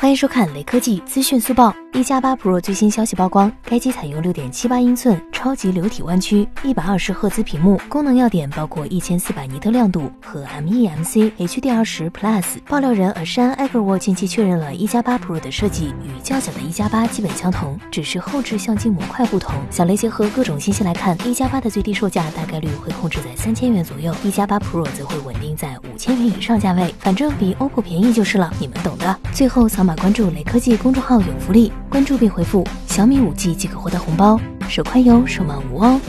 欢迎收看雷科技资讯速报。一加八 Pro 最新消息曝光，该机采用六点七八英寸超级流体弯曲、一百二十赫兹屏幕，功能要点包括一千四百尼特亮度和 MEMC HDR 十 Plus。爆料人尔山埃格沃近期确认了一加八 Pro 的设计与较小的一加八基本相同，只是后置相机模块不同。小雷结合各种信息来看，一加八的最低售价大概率会控制在三千元左右，一加八 Pro 则会稳定在五千元以上价位，反正比 OPPO 便宜就是了，你们懂的。最后扫关注雷科技公众号有福利，关注并回复小米五 G 即可获得红包，手快有，手慢无哦。